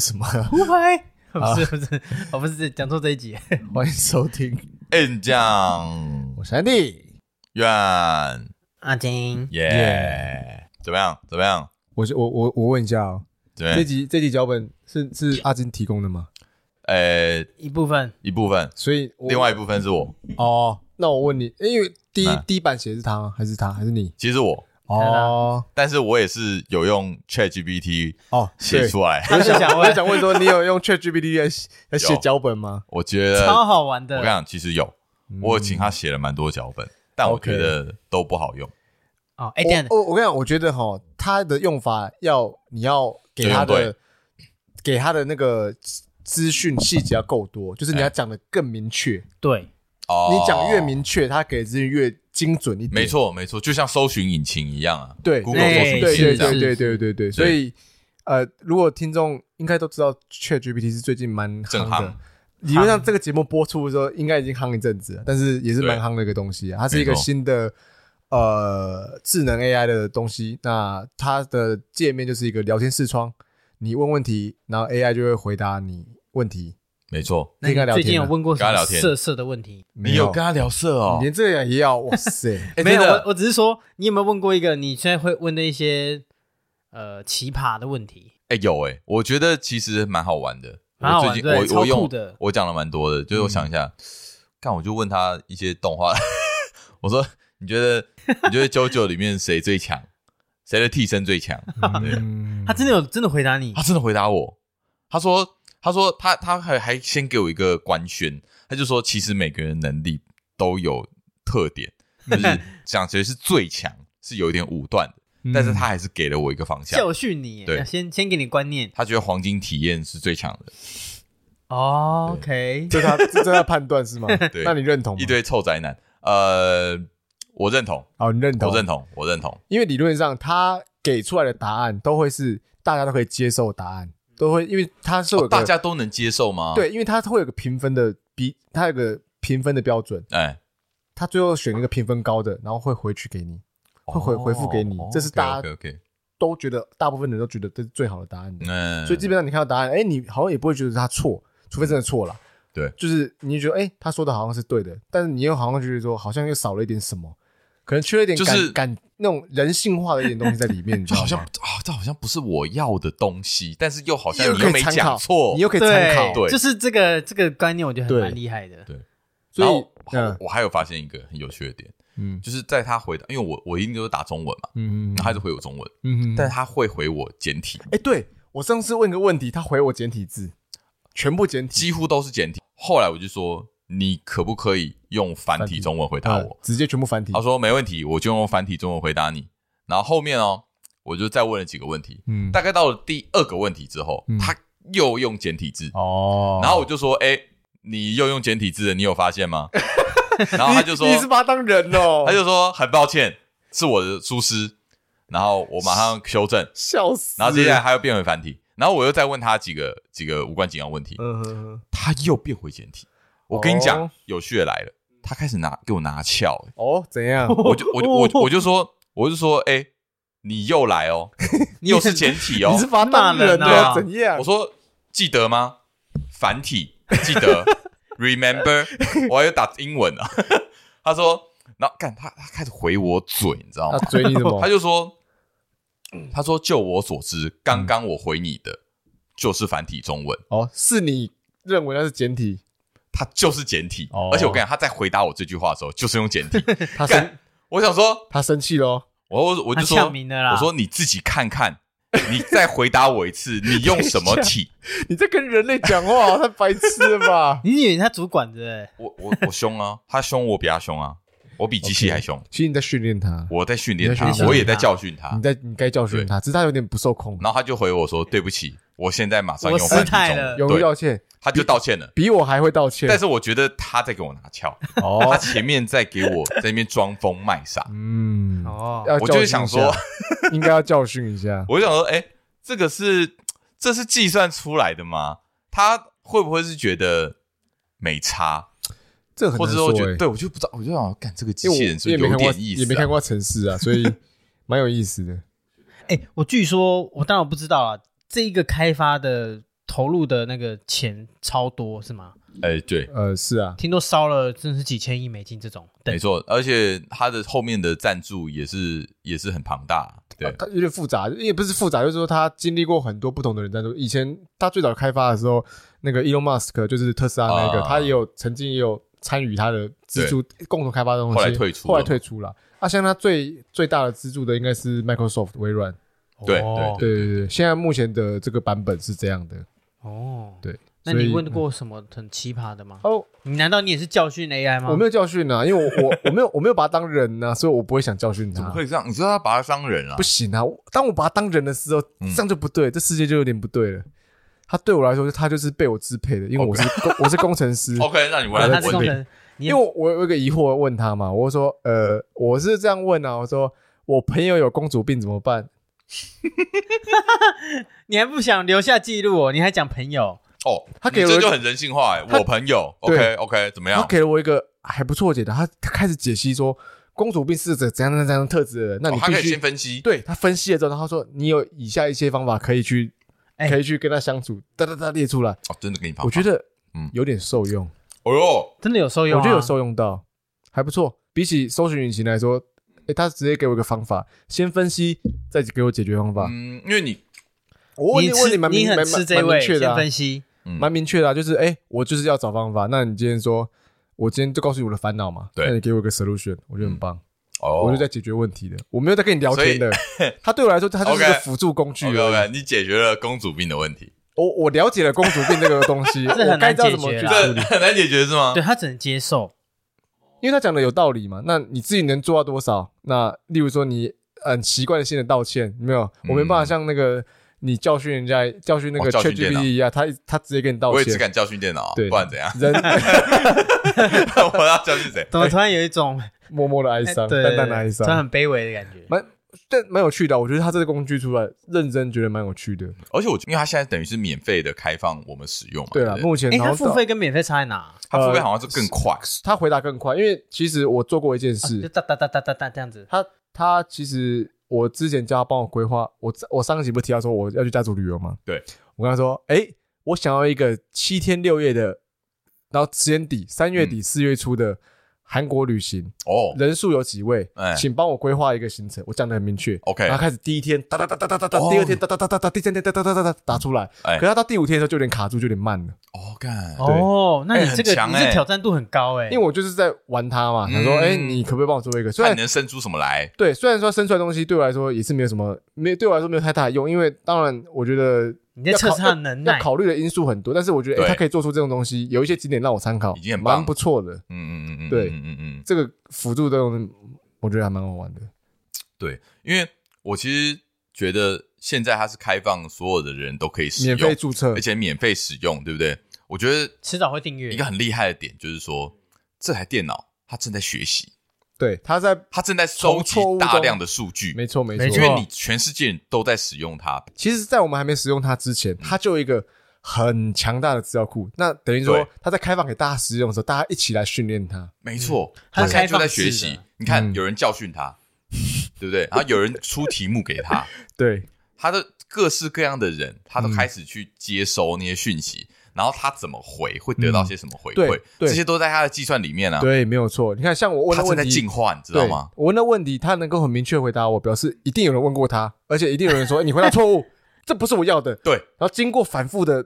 这什么？不会，不是不是，我不是讲错这一集。欢迎收听，N 酱，我是安迪，愿阿金，耶，怎么样？怎么样？我我我我问一下哦，对，这集这集脚本是是阿金提供的吗？呃，一部分，一部分，所以另外一部分是我。哦，那我问你，因为第一第一版写是他吗？还是他？还是你？其实我。哦，但是我也是有用 ChatGPT 哦写出来。我就想我就想问说，你有用 ChatGPT 来来写脚本吗？我觉得超好玩的。我跟你讲，其实有，我有请他写了蛮多脚本，但我觉得都不好用。哦，哎，对，我我跟你讲，我觉得哈，他的用法要你要给他的给他的那个资讯细节要够多，就是你要讲的更明确。对，哦，你讲越明确，他给资讯越。精准一点，没错没错，就像搜寻引擎一样啊。对，Google 搜寻引擎对对这样。对对对对，所以呃，如果听众应该都知道，ChatGPT 是最近蛮夯的。理论上，这个节目播出的时候，应该已经夯一阵子了，但是也是蛮夯的一个东西。啊它是一个新的呃智能 AI 的东西。那它的界面就是一个聊天视窗，你问问题，然后 AI 就会回答你问题。没错，那你最近有问过什么色色的问题？你有跟他聊色哦？连这样也要？哇塞！没有，我我只是说，你有没有问过一个你现在会问的一些呃奇葩的问题？哎，有哎，我觉得其实蛮好玩的。蛮好玩，最近我我用的，我讲了蛮多的。就是我想一下，看我就问他一些动画，我说你觉得你觉得 JoJo 里面谁最强？谁的替身最强？他真的有真的回答你？他真的回答我，他说。他说他他还还先给我一个官宣，他就说其实每个人能力都有特点，就是讲谁是最强是有一点武断的，嗯、但是他还是给了我一个方向教训你，对，先先给你观念。他觉得黄金体验是最强的。哦，OK，这他这他判断是吗？对，那你认同吗？一堆臭宅男，呃，我认同。哦，你认同？我认同，我认同。因为理论上他给出来的答案都会是大家都可以接受答案。都会，因为它是有大家都能接受吗？对，因为它会有个评分的比，它有个评分的标准。哎，他最后选一个评分高的，然后会回去给你，会回回复给你。这是大家都觉得，大部分人都觉得这是最好的答案的。嗯，所以基本上你看到答案，哎，你好像也不会觉得他错，除非真的错了。对，就是你觉得，哎，他说的好像是对的，但是你又好像觉得说，好像又少了一点什么，可能缺了一点，就是感。那种人性化的一点东西在里面，就好像啊，这好像不是我要的东西，但是又好像你又没讲错，你又可以参考，对，就是这个这个观念，我觉得很蛮厉害的。对，所以我还有发现一个很有趣的点，嗯，就是在他回答，因为我我一定都是打中文嘛，嗯嗯，他还是回我中文，嗯嗯，但是他会回我简体。哎，对，我上次问个问题，他回我简体字，全部简体，几乎都是简体。后来我就说，你可不可以用繁体中文回答我？直接全部繁体。他说没问题，我就用繁体中文回答你。然后后面哦，我就再问了几个问题。嗯，大概到了第二个问题之后，他又用简体字。哦，然后我就说：“哎，你又用简体字了，你有发现吗？” 然后他就说：“你是把他当人哦。”他就说：“很抱歉，是我的疏失。”然后我马上修正，笑死。然后接下来他又变回繁体。然后我又再问他几个几个无关紧要问题。嗯哼，他又变回简体。我跟你讲，有趣的来了，他开始拿给我拿翘。哦，怎样？我就我就我我就说，我就说，哎，你又来哦，你又是简体哦，你是把他当人啊？怎样？我说记得吗？繁体记得，remember？我还有打英文啊。他说，然后干他他开始回我嘴，你知道吗？他嘴你什么？他就说，他说就我所知，刚刚我回你的就是繁体中文。哦，是你认为那是简体？他就是简体，而且我跟你讲，他在回答我这句话的时候，就是用简体。他生，我想说，他生气咯。我我就说，我说你自己看看，你再回答我一次，你用什么体？你在跟人类讲话，太白痴了吧？你以为他主管的？我我我凶啊，他凶我比他凶啊，我比机器还凶。其实你在训练他，我在训练他，我也在教训他。你在你该教训他，只是他有点不受控。然后他就回我说：“对不起，我现在马上用繁体中文。”勇于道歉。他就道歉了，比我还会道歉。但是我觉得他在给我拿翘，哦，他前面在给我在那边装疯卖傻，嗯，哦，我就是想说，应该要教训一下。我就想说，哎，这个是这是计算出来的吗？他会不会是觉得没差？这很难说。对，我就不知道，我就想，干这个机器人是有点意思，也没看过城市啊，所以蛮有意思的。哎，我据说，我当然不知道啊，这一个开发的。投入的那个钱超多是吗？哎、欸，对，呃，是啊，听说烧了真是几千亿美金这种，没错，而且它的后面的赞助也是也是很庞大，对，啊、它有点复杂，也不是复杂，就是说他经历过很多不同的人赞助。以前他最早开发的时候，那个 Elon Musk 就是特斯拉那个，啊、他也有曾经也有参与他的资助，共同开发的东西，后来退出，后来退出了。啊，像他最最大的资助的应该是 Microsoft 微软，对对对对对，现在目前的这个版本是这样的，哦，对。那你问过什么很奇葩的吗？哦，你难道你也是教训 AI 吗？我没有教训啊，因为我我我没有我没有把它当人呐、啊，所以我不会想教训他。怎么会这样？你知道他把他当人啊？不行啊！当我把他当人的时候，这样就不对，这世界就有点不对了。他对我来说，他就是被我支配的，因为我是工 我是工程师。OK，那你问他是工程，因为我有一个疑惑问他嘛，我说呃，我是这样问啊，我说我朋友有公主病怎么办？你还不想留下记录哦？你还讲朋友？哦，他给了这就很人性化哎，我朋友，OK OK，怎么样？他给了我一个还不错解答，他他开始解析说公主病是怎怎样怎样怎样特质的人，那你必须他可以先分析，对他分析了之后，他说你有以下一些方法可以去可以去跟他相处，哒哒哒列出来，哦，真的给你我觉得嗯。有点受用，哦哟，真的有受用，我觉得有受用到，还不错，比起搜寻引擎来说，诶，他直接给我一个方法，先分析再给我解决方法，嗯，因为你我问你问你蛮明蛮蛮明确的分析。蛮、嗯、明确的、啊，就是哎、欸，我就是要找方法。那你今天说，我今天就告诉你我的烦恼嘛？对，那你给我一个 solution，我觉得很棒。哦、嗯，我就在解决问题的，我没有在跟你聊天的。他对我来说，他就是一个 辅助工具。OK，, okay 你解决了公主病的问题。我我了解了公主病这个东西，我该知道怎么去处理。很难解决是吗？对他只能接受，因为他讲的有道理嘛。那你自己能做到多少？那例如说，你很奇怪的性的道歉，有没有？我没办法像那个。你教训人家，教训那个 ChatGPT 一样，他他直接跟你道歉。我也只敢教训电脑，对，不然怎样？人，我要教训谁？怎么突然有一种 默默的哀伤，淡淡的哀伤，他很卑微的感觉。蛮，但蛮有趣的。我觉得他这个工具出来，认真觉得蛮有趣的。而且我，因为他现在等于是免费的开放我们使用嘛。对啊，目前。哎，他付费跟免费差在哪？他付费好像是更快，他回答更快。因为其实我做过一件事，就哒哒哒哒哒哒这样子。他他其实。我之前叫他帮我规划，我我上个集不是提到说我要去家族旅游吗？对，我跟他说，哎、欸，我想要一个七天六夜的，然后时间底三月底四月初的韩国旅行哦，人数有几位？哎，请帮我规划一个行程，我讲的很明确。OK，然后开始第一天哒哒哒哒哒哒哒，第二天哒哒哒哒哒，第三天哒哒哒哒哒打出来。哎，可是他到第五天的时候就有点卡住，就有点慢了。哦，干，哦，那你这个你这挑战度很高哎，因为我就是在玩他嘛，他说，哎，你可不可以帮我做一个？看你能生出什么来？对，虽然说生出来的东西对我来说也是没有什么，没对我来说没有太大的用，因为当然我觉得。你在测试他的能耐，要考虑的因素很多，但是我觉得，哎，他可以做出这种东西，有一些景点让我参考，已经很棒，蛮不错的。嗯嗯嗯嗯，对，嗯嗯嗯，这个辅助这种，我觉得还蛮好玩的。对，因为我其实觉得现在它是开放，所有的人都可以使用，免费注册，而且免费使用，对不对？我觉得迟早会订阅。一个很厉害的点就是说，这台电脑它正在学习。对，他在他正在收集大量的数据，没错没错，因为你全世界都在使用它。其实，在我们还没使用它之前，它就有一个很强大的资料库。那等于说，它在开放给大家使用的时候，大家一起来训练它。没错，他现在就在学习。你看，有人教训他，对不对？然后有人出题目给他，对，他的各式各样的人，他都开始去接收那些讯息。然后他怎么回，会得到些什么回馈？嗯、这些都在他的计算里面啊。对，没有错。你看，像我问的问题，他在进化，你知道吗？我问的问题，他能够很明确回答我，表示一定有人问过他，而且一定有人说你回答错误，这不是我要的。对。然后经过反复的，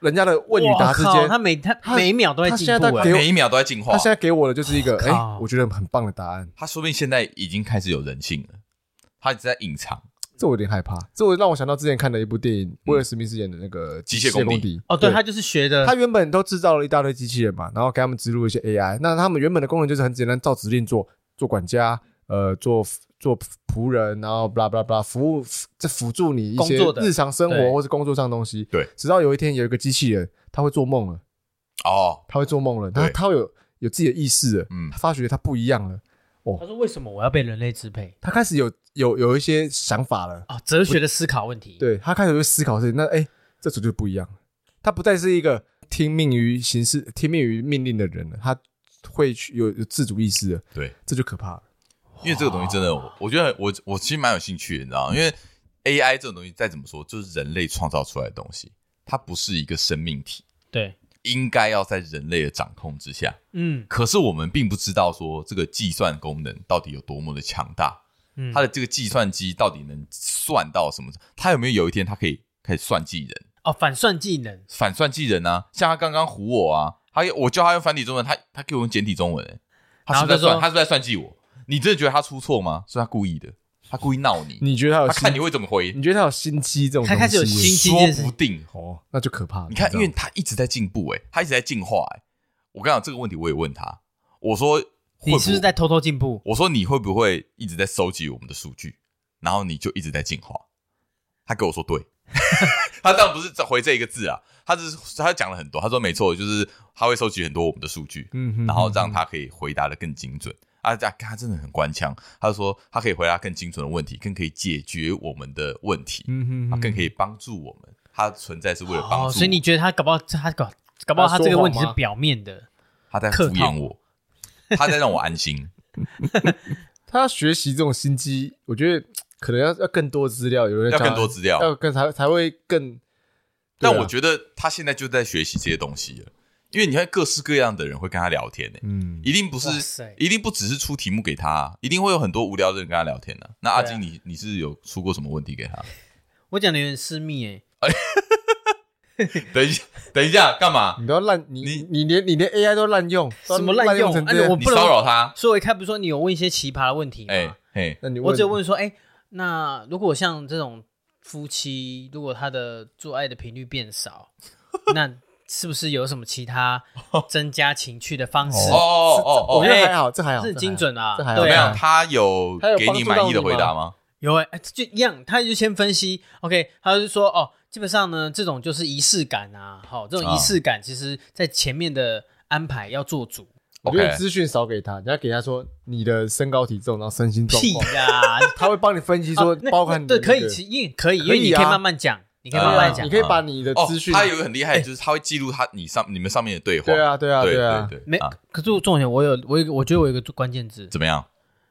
人家的问与答之间，他每他每一秒都在进步，他每一秒都在进化。他现在给我的就是一个，哎，我觉得很棒的答案。他说不定现在已经开始有人性了，他一直在隐藏。这我有点害怕，这我让我想到之前看的一部电影，威尔史密斯演的那个《机械公敌》。哦，对，他就是学的。他原本都制造了一大堆机器人嘛，然后给他们植入一些 AI。那他们原本的功能就是很简单，照指令做，做管家，呃，做做仆人，然后 blah blah blah 服务，这辅助你一些日常生活或是工作上的东西。对。直到有一天有一个机器人，他会做梦了。哦。他会做梦了，他他会有有自己的意识了。嗯。他发觉他不一样了。哦。他说：“为什么我要被人类支配？”他开始有。有有一些想法了啊，哲学的思考问题。对，他开始会思考事情，那哎，这组就不一样了。他不再是一个听命于形式、听命于命令的人了，他会去有有自主意识了。对，这就可怕了。因为这个东西真的，我觉得我我其实蛮有兴趣的，你知道吗？因为 AI 这种东西再怎么说，就是人类创造出来的东西，它不是一个生命体，对，应该要在人类的掌控之下。嗯，可是我们并不知道说这个计算功能到底有多么的强大，嗯，它的这个计算机到底能算到什么？它有没有有一天它可以开始算计人？哦，反算计人，反算计人啊！像他刚刚唬我啊，他我教他用繁体中文，他他给我用简体中文，欸，他是在算？他是不是在算计我？你真的觉得他出错吗？是他故意的，他故意闹你。你觉得他有？他看你会怎么回？你觉得他有心机这种？他开始有心机，说不定哦，那就可怕。你看，因为他一直在进步，哎，他一直在进化，哎。我跟你讲这个问题，我也问他，我说会不会，你是不是在偷偷进步？我说你会不会一直在收集我们的数据，然后你就一直在进化？他跟我说对。他当然不是回这一个字啊，他只是他讲了很多。他说没错，就是他会收集很多我们的数据，嗯哼，然后让他可以回答的更精准。啊，他他真的很官腔，他就说他可以回答更精准的问题，更可以解决我们的问题，嗯哼，更可以帮助我们。他存在是为了帮助我。所以你觉得他搞不好他搞搞不好他这个问题是表面的，他在敷衍我，他在让我安心。他学习这种心机，我觉得。可能要要更多资料，有人要更多资料，要更才才会更。但我觉得他现在就在学习这些东西了，因为你看各式各样的人会跟他聊天呢，嗯，一定不是，一定不只是出题目给他，一定会有很多无聊的人跟他聊天的。那阿金，你你是有出过什么问题给他？我讲的有点私密哎。等一下，等一下，干嘛？你都要滥你你你连你连 AI 都滥用，什么滥用？你骚扰他？所以我一开不是说你有问一些奇葩的问题吗？哎哎，那你我只有问说哎。那如果像这种夫妻，如果他的做爱的频率变少，那是不是有什么其他增加情趣的方式？哦哦哦，我觉得还好，这还好，这很精准啊。这还好。怎么样？他有给你满意的回答吗？有哎，就一样，他就先分析。OK，他就说哦，基本上呢，这种就是仪式感啊。好，这种仪式感，其实在前面的安排要做足。我觉得资讯少给他，你要给他说你的身高体重，然后身心状况。屁呀！他会帮你分析说，包含对，可以，因为可以，因为你可以慢慢讲，你可以慢慢讲，你可以把你的资讯。他有一个很厉害，就是他会记录他你上你们上面的对话。对啊，对啊，对啊，对。没，可是重点，我有我有，我觉得我有一个关键字。怎么样？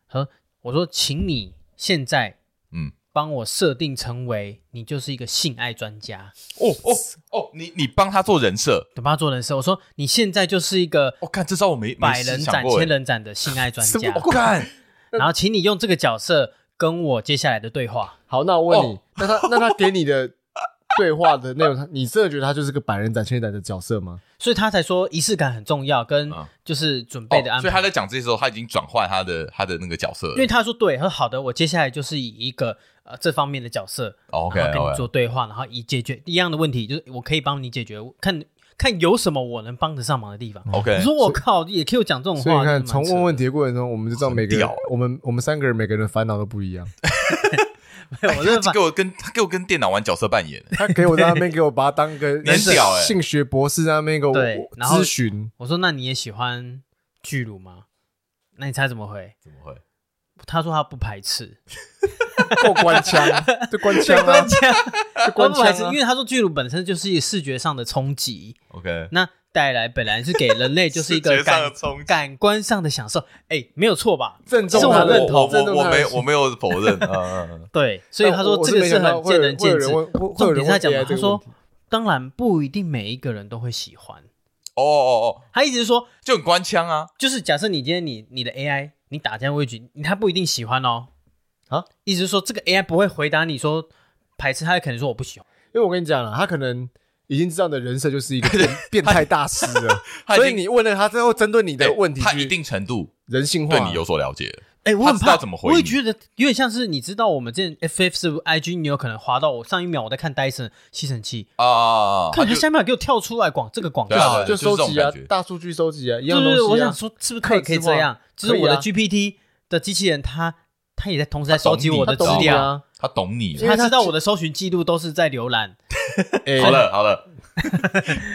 和我说，请你现在嗯。帮我设定成为你就是一个性爱专家哦哦哦，你你帮他做人设，你帮他做人设。我说你现在就是一个，我看这招我没百人斩、千人斩的性爱专家。我看，然后请你用这个角色跟我接下来的对话。好，那我问你，那他那他给你的对话的内容，他你真的觉得他就是个百人斩、千人斩的角色吗？所以他才说仪式感很重要，跟就是准备的安排。所以他在讲这些时候，他已经转换他的他的那个角色。因为他说对，他说好的，我接下来就是以一个。呃，这方面的角色，OK，然后跟你做对话，然后以解决一样的问题，就是我可以帮你解决，看看有什么我能帮得上忙的地方。OK，你说我靠，也可以讲这种话。所以你看，从问问题的过程中，我们就知道每个人，我们我们三个人每个人的烦恼都不一样。没有，我他给我跟他给我跟电脑玩角色扮演，他给我在那边给我把他当个 性学博士在那边给我咨询。我说，那你也喜欢巨乳吗？那你猜怎么回？怎么会？他说他不排斥。够官腔，这官腔，官腔，这官腔，因为他说巨乳本身就是一个视觉上的冲击，OK，那带来本来是给人类就是一个感感官上的享受，哎，没有错吧？正中他认同，我我没我没有否认，嗯，对，所以他说这个是很见仁见智。重点是他讲，他说当然不一定每一个人都会喜欢，哦哦哦，他一直说就很官腔啊，就是假设你今天你你的 AI 你打这样问句，他不一定喜欢哦。啊，意思是说这个 AI 不会回答你说排斥，他可能说我不喜欢，因为我跟你讲了，他可能已经知道你的人设就是一个 变变态大师了，所以你问了他之后，针对你的问题，他一定程度人性化，对你有所了解。哎，我很怕怎么回，我也觉得有点像是你知道我们这 FF 是不是 IG，你有可能滑到我上一秒我在看戴森吸尘器啊，看他下一秒给我跳出来广这个广告，就收集啊，大数据收集啊，一样东西。我想说是不是可以可以这样？就是我的 GPT 的机器人它。他也在同时在收集我的资料，他懂你，他知道我的搜寻记录都是在浏览。好了 好了，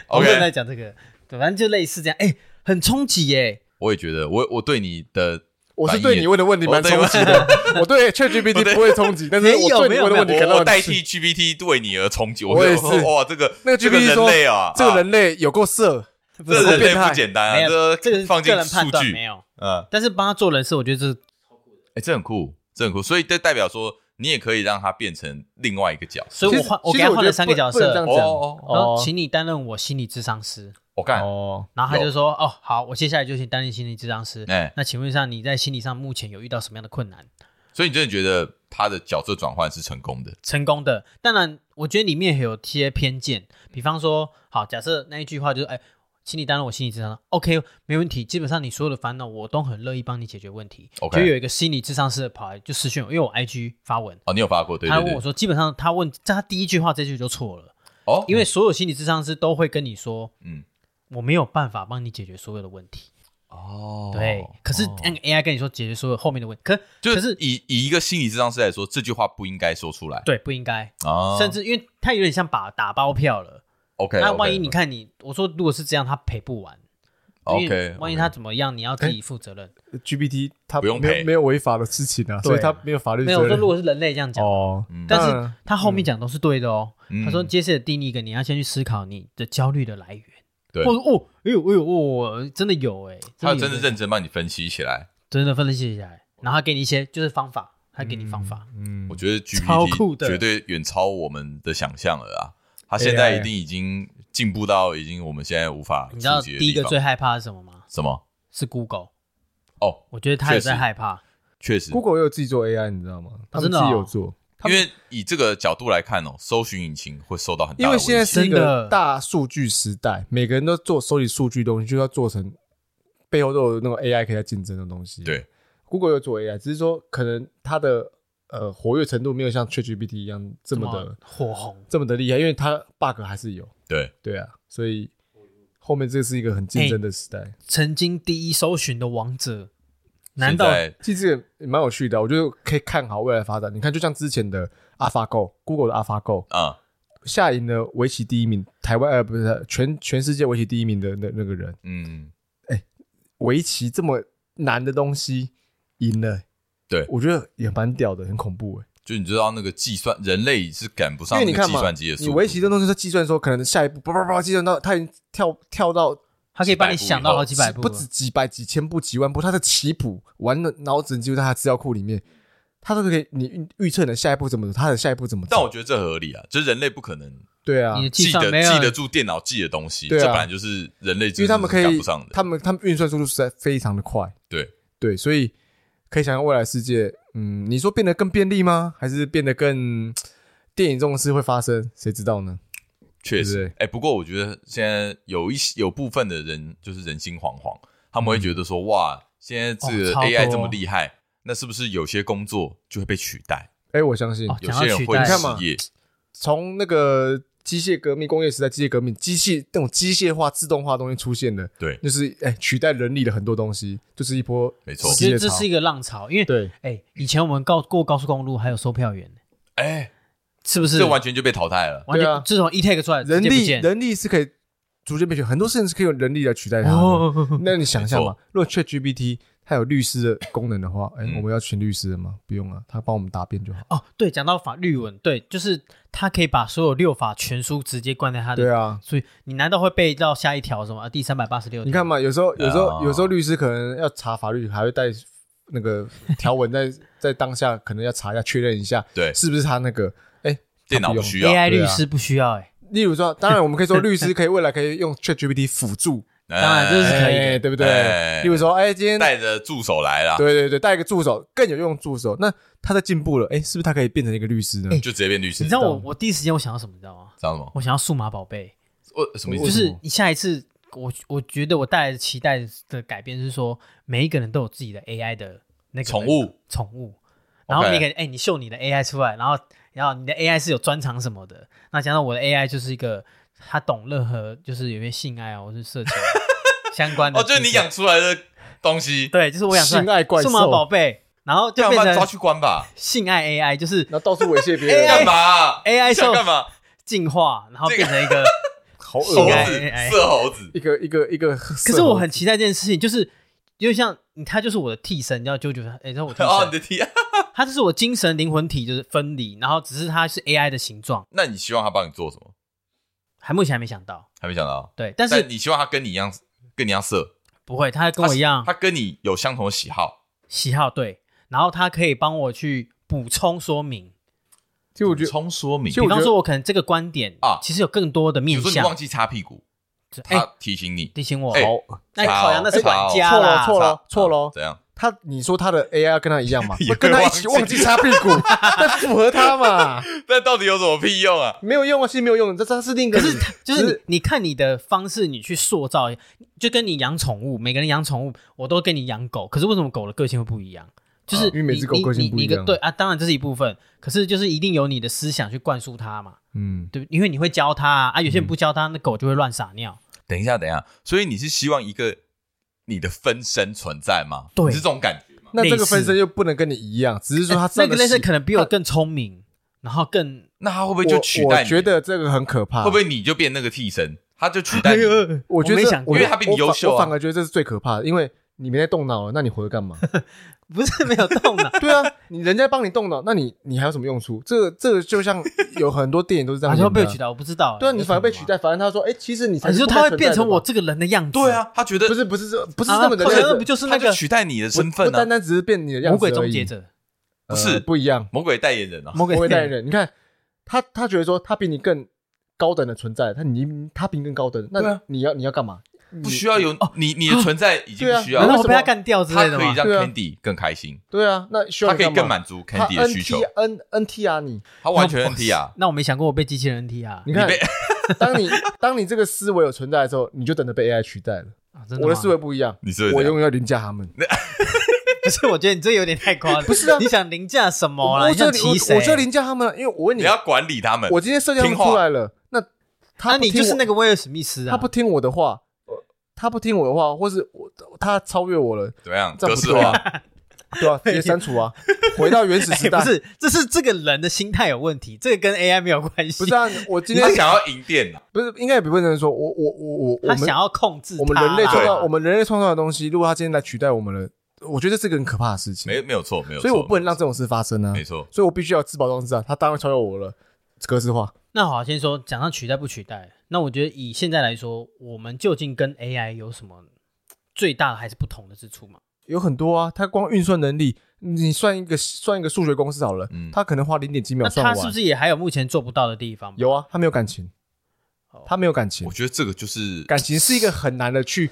我们在讲这个，对，反正就类似这样，哎，很冲击耶。我也觉得，我我对你的，我是对你问的问题蛮冲击的。我对 ChatGPT 不会冲击，但是我对你问的问题可能代替 GPT 对你而冲击。我也是，哇，这个那个 GPT 说，这个人类有够色，这个人类不简单啊，这个这个放进判断没有，嗯，但是帮他做人设，我觉得这。哎，这很酷，这很酷，所以这代表说你也可以让他变成另外一个角色。所以我换，我给他换了三个角色。哦哦哦，请你担任我心理智商师。我干。哦。然后他就说：“哦，好，我接下来就去担任心理治疗师。”哎，那请问一下，你在心理上目前有遇到什么样的困难？所以你真的觉得他的角色转换是成功的？成功的。当然，我觉得里面有些偏见，比方说，好，假设那一句话就是：“哎。”请你担任我心理智商，OK，没问题。基本上你所有的烦恼，我都很乐意帮你解决问题。OK，就有一个心理智商师跑来就私讯我，因为我 IG 发文哦，你有发过？对，对，对，他问我说，基本上他问在他第一句话这句就错了哦，因为所有心理智商师都会跟你说，嗯，我没有办法帮你解决所有的问题哦。对，可是那个 AI 跟你说解决所有后面的问题，可就是可是以以一个心理智商师来说，这句话不应该说出来，对，不应该哦，甚至因为他有点像把打包票了。OK，那万一你看你我说如果是这样，他赔不完。OK，万一他怎么样，你要自己负责任。GPT 他不用赔，没有违法的事情啊，所以他没有法律。没有我说，如果是人类这样讲哦，但是他后面讲都是对的哦。他说，接下来定义一个，你要先去思考你的焦虑的来源。对，哦哦，哎呦哎呦哦，真的有哎，他真的认真帮你分析起来，真的分析起来，然后他给你一些就是方法，他给你方法。嗯，我觉得 GPT 绝对远超我们的想象了啊，他现在一定已经。进步到已经我们现在无法。你知道第一个最害怕是什么吗？什么？是 Google。哦，我觉得他也在害怕。确实，Google 也有自己做 AI，你知道吗？他们自己有做。因为以这个角度来看哦，搜寻引擎会受到很大的。因为现在是一个大数据时代，每个人都做收集数据东西，就要做成背后都有那种 AI 可以在竞争的东西。对，Google 有做 AI，只是说可能它的。呃，活跃程度没有像 ChatGPT 一样这么的火红，这么的厉害，因为它 bug 还是有。对对啊，所以后面这是一个很竞争的时代。欸、曾经第一搜寻的王者，难道其实也蛮有趣的？我觉得可以看好未来发展。你看，就像之前的 AlphaGo，Google 的 AlphaGo 啊，下赢了围棋第一名，台湾呃不是全全世界围棋第一名的那那个人。嗯，哎、欸，围棋这么难的东西赢了。对，我觉得也蛮屌的，很恐怖哎。就你知道那个计算，人类是赶不上那个计算机的速度。你围棋这东西，在计算说，可能下一步叭叭叭计算到，他已经跳跳到，他可以帮你想到好几百步，不止几百、几千步、几万步。他的棋谱完了，脑子就在他资料库里面，他都可以你预测你的下一步怎么走，他的下一步怎么走。但我觉得这合理啊，就是人类不可能对啊，记得记得住电脑记的东西，这本来就是人类，因为他们可以，他们他们运算速度实在非常的快。对对，所以可以想象未来世界。嗯，你说变得更便利吗？还是变得更 电影这种事会发生？谁知道呢？确实，哎、欸，不过我觉得现在有一些有部分的人就是人心惶惶，他们会觉得说，嗯、哇，现在这个 AI 这么厉害，哦、那是不是有些工作就会被取代？哎、欸，我相信、哦、有些人会失业。从那个。机械革命、工业时代，机械革命，机器那种机械化、自动化的东西出现的，对，就是哎、欸、取代人力的很多东西，就是一波没错。我觉得这是一个浪潮，因为对，哎、欸，以前我们高过高速公路还有售票员，哎、欸，是不是？这完全就被淘汰了，完全自从 E-Tag 出来，人力人力是可以逐渐被取代，很多事情是可以用人力来取代它的。哦、那你想一下嘛，如果 ChatGPT。它有律师的功能的话，哎、欸，我们要请律师的吗？嗯、不用了，他帮我们答辩就好。哦，对，讲到法律文，对，就是他可以把所有六法全书直接灌在他的。对啊，所以你难道会背到下一条什么？第三百八十六？你看嘛，有时候，有时候，哦、有时候律师可能要查法律，还会带那个条文在 在当下，可能要查一下，确认一下，对，是不是他那个？电脑不需要，AI 律师不需要、欸，哎、啊。例如说，当然我们可以说，律师可以未来可以用 ChatGPT 辅助。当然这是可以，对不对？例如说，哎，今天带着助手来了，对对对，带一个助手更有用助手。那他在进步了，哎，是不是他可以变成一个律师呢？就直接变律师。你知道我我第一时间我想到什么？你知道吗？想到什么？我想要数码宝贝。我什么意思？就是你下一次，我我觉得我带来的期待的改变是说，每一个人都有自己的 AI 的那个宠物宠物，然后你可以哎，你秀你的 AI 出来，然后然后你的 AI 是有专长什么的，那加上我的 AI 就是一个他懂任何就是有些性爱啊，或是色情。相关的哦，就是你养出来的东西，对，就是我养出来的数码宝贝，然后就变成抓去关吧。性爱 AI 就是然后到处猥亵别人，干嘛？AI 想干嘛？进化，然后变成一个 好恶心色猴子，一个一个一个。可是我很期待这件事情，就是因为像他就是我的替身，你知道舅舅，哎，让我替哦，你的替，他就是我精神灵魂体就是分离，然后只是它是 AI 的形状。那你希望他帮你做什么？还目前还没想到，还没想到。对，但是你希望他跟你一样。跟你一样色，不会，他跟我一样，他跟你有相同的喜好，喜好对，然后他可以帮我去补充说明。就我觉得补充说明，比方说，我可能这个观点啊，其实有更多的面向。比如说你忘记擦屁股，他提醒你，提醒我。好，那考量的是管家错了，错了，错了。怎样？他你说他的 AI 跟他一样嘛？跟他一起忘记擦屁股，那符合他嘛？那到底有什么屁用啊？没有用啊，其实没有用。这这是另一个，可是就是你看你的方式，你去塑造，就跟你养宠物，每个人养宠物，我都跟你养狗，可是为什么狗的个性会不一样？就是因为每只狗个性不一样。对啊，当然这是一部分，可是就是一定有你的思想去灌输它嘛。嗯，对，因为你会教它啊，有些人不教它，那狗就会乱撒尿。等一下，等一下，所以你是希望一个。你的分身存在吗？对，是这种感觉吗？那这个分身又不能跟你一样，只是说他那个类似可能比我更聪明，然后更那他会不会就取代你？我觉得这个很可怕，会不会你就变那个替身，他就取代你？我觉得，因为他比你优秀，我反而觉得这是最可怕的，因为你没在动脑了，那你活着干嘛？不是没有动脑，对啊，你人家帮你动脑，那你你还有什么用处？这个这个就像有很多电影都是这样，还是会被取代？我不知道。对啊，你反而被取代，反而他说，哎，其实你才是说他会变成我这个人的样子。对啊，他觉得不是不是这不是这么的样子，不就是那个取代你的身份？不单单只是变你的样子，魔鬼终结者不是不一样，魔鬼代言人啊，魔鬼代言人。你看他他觉得说他比你更高等的存在，他你他比你更高等，那你要你要干嘛？不需要有你，你的存在已经不需要。难道我被他干掉之类的可以让 Candy 更开心。对啊，那需要他可以更满足 Candy 的需求。N N T 啊，你他完全 N T 啊。那我没想过我被机器人 N T 啊。你看，当你当你这个思维有存在的时候，你就等着被 AI 取代了。我的思维不一样，你是我永远要凌驾他们。不是，我觉得你这有点太夸张。不是啊，你想凌驾什么了？你想骑谁？我就凌驾他们，因为我问你，你要管理他们。我今天设计出来了，那他你就是那个威尔史密斯啊，他不听我的话。他不听我的话，或是我他超越我了，怎么样？格式化，对啊，直接删除啊，回到原始时代。不是，这是这个人的心态有问题，这个跟 AI 没有关系。不是啊，我今天想要赢电脑，不是应该也不能说，我我我我，他想要控制我们人类创造，我们人类创造的东西，如果他今天来取代我们了，我觉得这是个很可怕的事情。没没有错，没有错，所以我不能让这种事发生啊。没错，所以我必须要自保装置啊。他当然超越我了，格式化。那好，先说讲到取代不取代，那我觉得以现在来说，我们究竟跟 AI 有什么？最大的还是不同的之处吗？有很多啊，它光运算能力，你算一个算一个数学公式好了，嗯，它可能花零点几秒算完。它是不是也还有目前做不到的地方？有啊，它没有感情，它没有感情。我觉得这个就是感情是一个很难的去，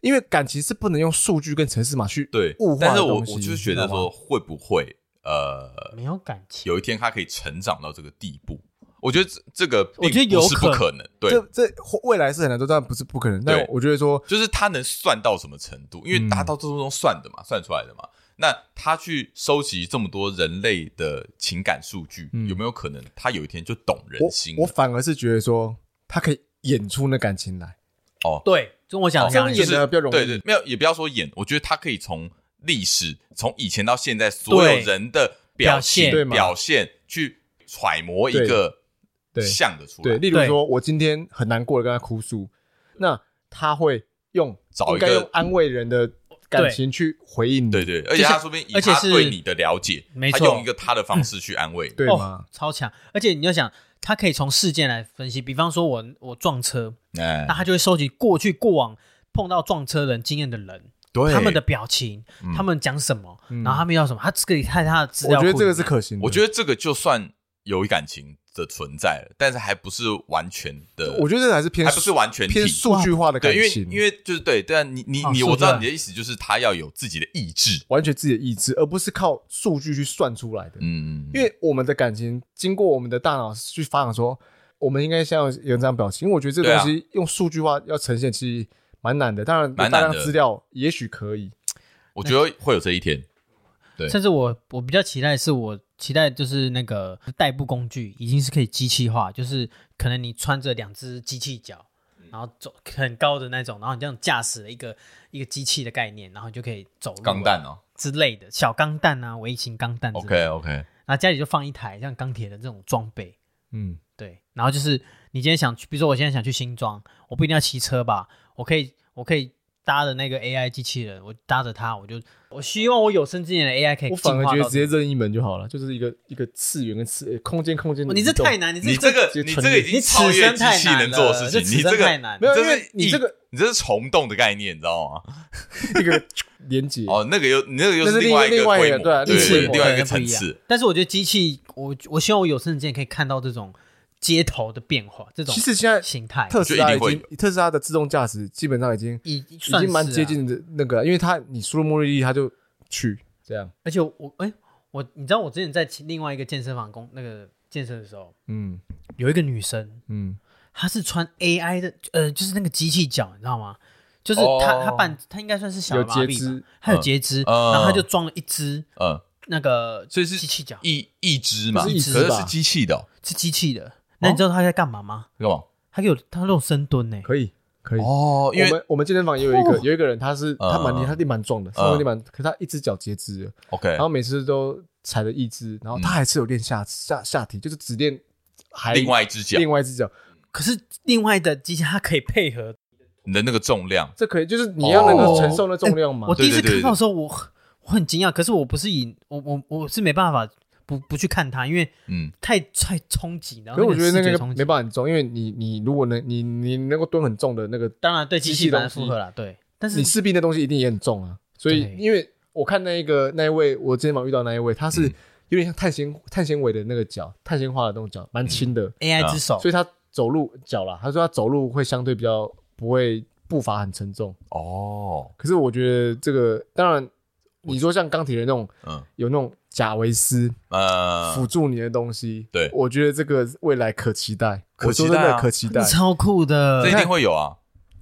因为感情是不能用数据跟程式码去对物化的东西。但是我我就是觉得说，会不会呃没有感情？有一天它可以成长到这个地步？我觉得这这个，我觉得有是不可能。对，这这未来是很难做，但不是不可能。但我觉得说，就是他能算到什么程度？因为大家都是用算的嘛，算出来的嘛。那他去收集这么多人类的情感数据，有没有可能他有一天就懂人心？我反而是觉得说，他可以演出那感情来。哦，对，跟我讲这样演的比较容易。对对，没有，也不要说演，我觉得他可以从历史，从以前到现在所有人的表现表现去揣摩一个。对，像的出来。对，例如说，我今天很难过的跟他哭诉，那他会用找一个用安慰人的感情去回应你。对对，而且他说不定以他对你的了解，他用一个他的方式去安慰，对吗？超强！而且你要想，他可以从事件来分析，比方说我我撞车，那他就会收集过去过往碰到撞车人经验的人，他们的表情，他们讲什么，然后他们要什么，他可以看他的资料。我觉得这个是可行的。我觉得这个就算有感情的存在了，但是还不是完全的。我觉得这还是偏，还不是完全偏数据化的感情。因为因为就是对，对啊，你你你，我知道你的意思就是他要有自己的意志，完全自己的意志，而不是靠数据去算出来的。嗯，因为我们的感情经过我们的大脑去发想说，我们应该像有这样表情。因为我觉得这个东西用数据化要呈现，其实蛮难的。当然，大量资料也许可以，我觉得会有这一天。对，甚至我我比较期待是我。期待就是那个代步工具已经是可以机器化，就是可能你穿着两只机器脚，然后走很高的那种，然后你这样驾驶了一个一个机器的概念，然后你就可以走路。钢弹哦之类的小钢弹啊，微型钢弹。OK OK，然后家里就放一台像钢铁的这种装备。嗯，对。然后就是你今天想去，比如说我现在想去新庄，我不一定要骑车吧，我可以我可以搭的那个 AI 机器人，我搭着它，我就我希望我有生之年的 AI 可以。我反而觉得直接任意门就好了，就是一个一个次元跟次空间空间。你这太难，你这个你这个已经超越机器能做的事情，你这个太难。没有，因为你这个你这是虫洞的概念，你知道吗？一个连接哦，那个又你那个又是另外一个规模，对，另外一个层次。但是我觉得机器，我我希望我有生之年可以看到这种。街头的变化，这种其实现在形态，特斯拉已经特斯拉的自动驾驶基本上已经已已经蛮接近的那个，因为它你输入目的地，它就去这样。而且我哎，我你知道我之前在另外一个健身房工那个健身的时候，嗯，有一个女生，嗯，她是穿 AI 的，呃，就是那个机器脚，你知道吗？就是她她扮她应该算是小麻痹，她有截肢，然后她就装了一只，嗯，那个所以是机器脚，一一只嘛，可是是机器的，是机器的。那你知道他在干嘛吗？干嘛？他有他那种深蹲呢，可以可以哦。因为我们我们健身房也有一个有一个人，他是他蛮厉害，他力蛮壮的，身体蛮，可他一只脚截肢了。OK，然后每次都踩了一只，然后他还是有练下下下体，就是只练还另外一只脚，另外一只脚。可是另外的机器它可以配合你的那个重量，这可以就是你要能够承受那重量吗。我第一次看到的时候，我我很惊讶，可是我不是以我我我是没办法。不不去看它，因为嗯，太太冲击，然后我觉得那个没办法很重，因为你你如果能你你能够蹲很重的那个，当然对机器蛮负荷了，对。但是你势必那东西一定也很重啊，所以因为我看那一个那一位，我之前嘛遇到那一位，他是有点像碳纤碳纤维的那个脚，碳纤化的那种脚，蛮轻的。AI 之手，所以他走路脚啦，他说他走路会相对比较不会步伐很沉重。哦。可是我觉得这个当然。你说像钢铁人那种，嗯，有那种贾维斯，呃，辅助你的东西，对，我觉得这个未来可期待，可期待，可期待，超酷的，这一定会有啊。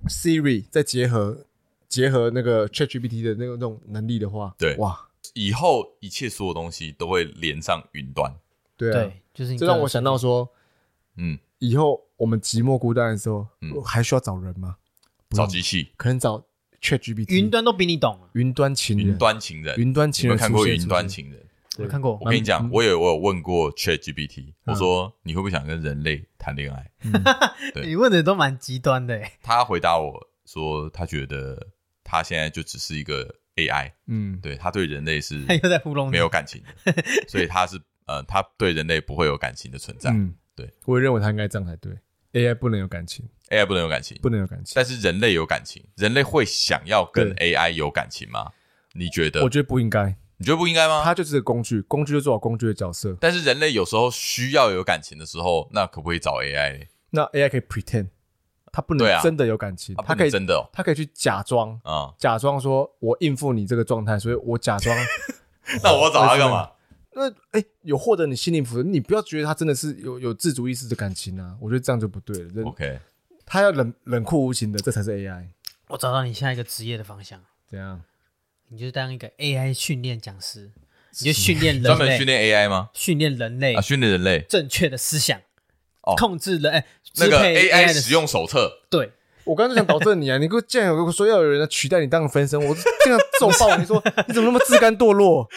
Siri 再结合结合那个 ChatGPT 的那个那种能力的话，对，哇，以后一切所有东西都会连上云端，对啊，就是这让我想到说，嗯，以后我们寂寞孤单的时候，嗯。还需要找人吗？找机器，可能找。ChatGPT，云端都比你懂。云端情人，云端情人，云端情人，有看过云端情人？我看过。我跟你讲，我有我有问过 ChatGPT，我说你会不会想跟人类谈恋爱？你问的都蛮极端的。他回答我说，他觉得他现在就只是一个 AI，嗯，对，他对人类是他 又在糊弄，没有感情，所以他是呃，他对人类不会有感情的存在。嗯，对，我也认为他应该这样才对。AI 不能有感情，AI 不能有感情，不能有感情。但是人类有感情，人类会想要跟 AI 有感情吗？你觉得？我觉得不应该。你觉得不应该吗？它就是个工具，工具就做好工具的角色。但是人类有时候需要有感情的时候，那可不可以找 AI？那 AI 可以 pretend，它不能真的有感情，它可以真的，它可以去假装啊，假装说我应付你这个状态，所以我假装。那我找他干嘛？那哎，有获得你心灵抚慰，你不要觉得他真的是有有自主意识的感情啊！我觉得这样就不对了。OK，他要冷冷酷无情的，这才是 AI。我找到你下一个职业的方向。怎样？你就当一个 AI 训练讲师，你就训练人类，专门训练 AI 吗？训练人类啊，训练人类正确的思想，控制人哎，那个 AI 使用手册。对，我刚刚就想导正你啊！你给我竟然有个说要有人来取代你当分身，我这样揍爆你！说 你怎么那么自甘堕落？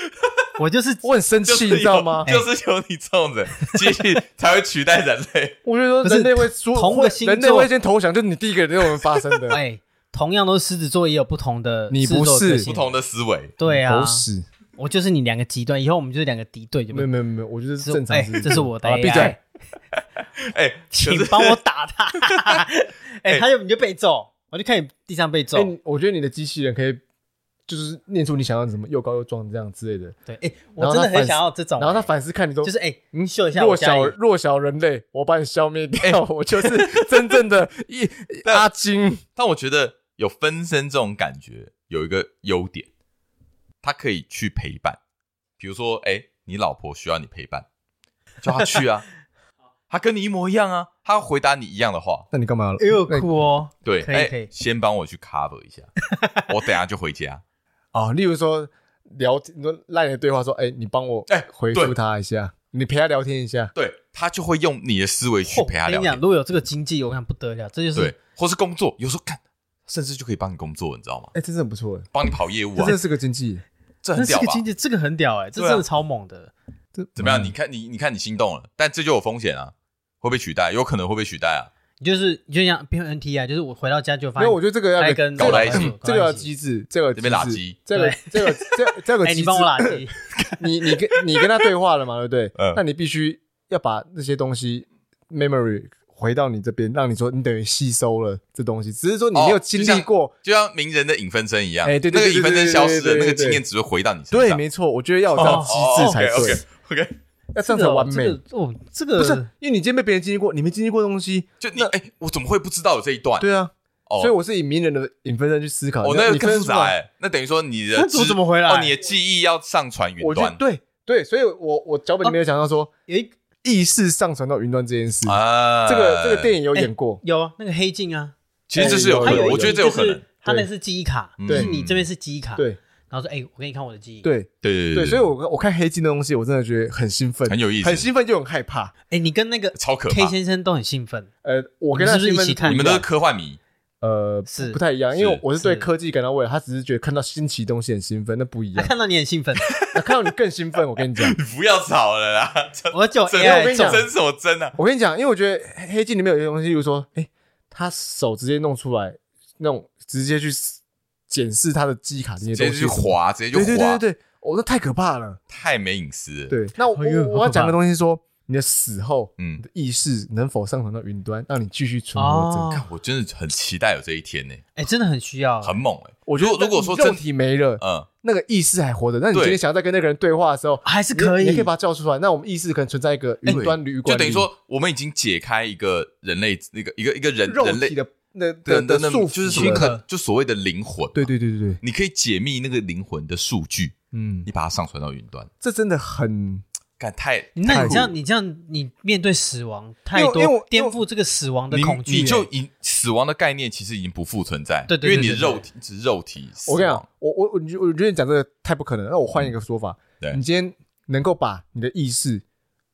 我就是我很生气，你知道吗？就是有你这种人，机器才会取代人类。我觉得说人类会输，同个星座人类会先投降，就是你第一个人这种发生的。哎，同样都是狮子座，也有不同的，你不是不同的思维。对啊，不是，我就是你两个极端，以后我们就是两个敌对。没有没有没有，我觉得是正常。这是我的。闭嘴！哎，请帮我打他。哎，他就你就被揍，我就看你地上被揍。我觉得你的机器人可以。就是念出你想要什么又高又壮这样之类的。对，哎，我真的很想要这种。然后他反思看你都，就是哎，你秀一下弱小弱小人类，我把你消灭掉，我就是真正的一 阿金。但我觉得有分身这种感觉有一个优点，他可以去陪伴。比如说，哎，你老婆需要你陪伴，叫他去啊。他跟你一模一样啊，他要回答你一样的话。那你干嘛？哎呦，酷哦。对，哎，先帮我去 cover 一下，我等下就回家。哦，例如说聊，你说赖的对话，说，哎，你帮我哎回复他一下，你陪他聊天一下，对，他就会用你的思维去陪他聊天。如果有这个经济，我想不得了，这就是对，或是工作，有时候看，甚至就可以帮你工作，你知道吗？哎，这真的不错，帮你跑业务啊，这是个经济，这很屌吧？经济这个很屌，哎，这真的超猛的。这怎么样？你看你，你看你心动了，但这就有风险啊，会被取代，有可能会被取代啊。你就是你就像变 NT 啊，就是我回到家就发现，因为我觉得这个要跟搞在一起，这个要机制，这个这边垃圾，这个这个这这个机 制，你帮我垃圾，你你跟你跟他对话了嘛，对不对？嗯，那你必须要把那些东西 memory。回到你这边，让你说你等于吸收了这东西，只是说你没有经历过，就像名人的影分身一样，哎，对，那个影分身消失了，那个经验只会回到你身上。对，没错，我觉得要有这样机制才对。OK，要这样才完美。哦，这个不是，因为你今天被别人经历过，你没经历过东西，就你哎，我怎么会不知道有这一段？对啊，所以我是以名人的影分身去思考。哦，那个更复杂哎，那等于说你的怎么回来？哦，你的记忆要上传云端。对对，所以我我脚本里面有讲到说，诶。意识上传到云端这件事。啊，这个这个电影有演过，有啊，那个黑镜啊，其实这是有可能，我觉得这有可能，他那是记忆卡，对，你这边是记忆卡，对，然后说，哎，我给你看我的记忆，对。对对对，所以我我看黑镜的东西，我真的觉得很兴奋，很有意思，很兴奋就很害怕，哎，你跟那个超可 K 先生都很兴奋，呃，我跟他是不是一起看，你们都是科幻迷。呃，是不太一样，因为我是对科技感到未来，他只是觉得看到新奇东西很兴奋，那不一样。他看到你很兴奋，看到你更兴奋。我跟你讲，你不要吵了啦！我就真，我跟你讲，真什么真啊？我跟你讲，因为我觉得黑镜里面有些东西，比如说，哎，他手直接弄出来，那种直接去检视他的记忆卡这些东西，直接去滑，直接就滑，对对对对，哦，那太可怕了，太没隐私。对，那我我要讲个东西说。你的死后，嗯，的意识能否上传到云端，让你继续存活着？我真的很期待有这一天呢。哎，真的很需要，很猛哎！我觉得，如果说肉体没了，嗯，那个意识还活着，那你今天想要再跟那个人对话的时候，还是可以，你可以把他叫出来。那我们意识可能存在一个云端旅馆，就等于说，我们已经解开一个人类那个一个一个人人类的那的的束缚，就是许可，就所谓的灵魂。对对对对对，你可以解密那个灵魂的数据，嗯，你把它上传到云端，这真的很。太，那你这样，你这样，你面对死亡太多，颠覆这个死亡的恐惧，你就已死亡的概念其实已经不复存在，对对，因为你的肉体只是肉体。我跟你讲，我我我我觉得你讲这个太不可能。那我换一个说法，你今天能够把你的意识，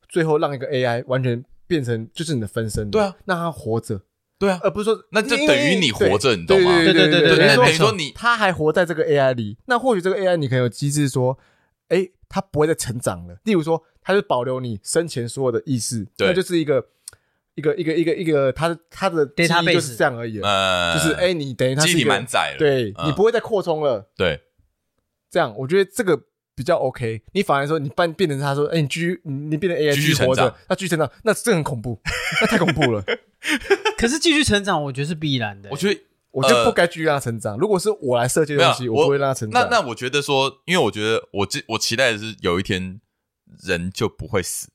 最后让一个 AI 完全变成就是你的分身，对啊，那他活着，对啊，而不是说那就等于你活着，你懂吗？对对对对，等于说你他还活在这个 AI 里，那或许这个 AI 你可能有机制说，哎，它不会再成长了，例如说。它就保留你生前所有的意识，那就是一个一个一个一个一个，它的它的记忆就是这样而已。呃就是哎，你等于它记忆蛮窄了，对你不会再扩充了。对，这样我觉得这个比较 OK。你反而说你变变成他说，哎，你继续你变成 AI 继续活着，那继续成长，那这很恐怖，那太恐怖了。可是继续成长，我觉得是必然的。我觉得我就不该继续让他成长。如果是我来设计东西，我不会让他成长。那那我觉得说，因为我觉得我我期待的是有一天。人就不会死，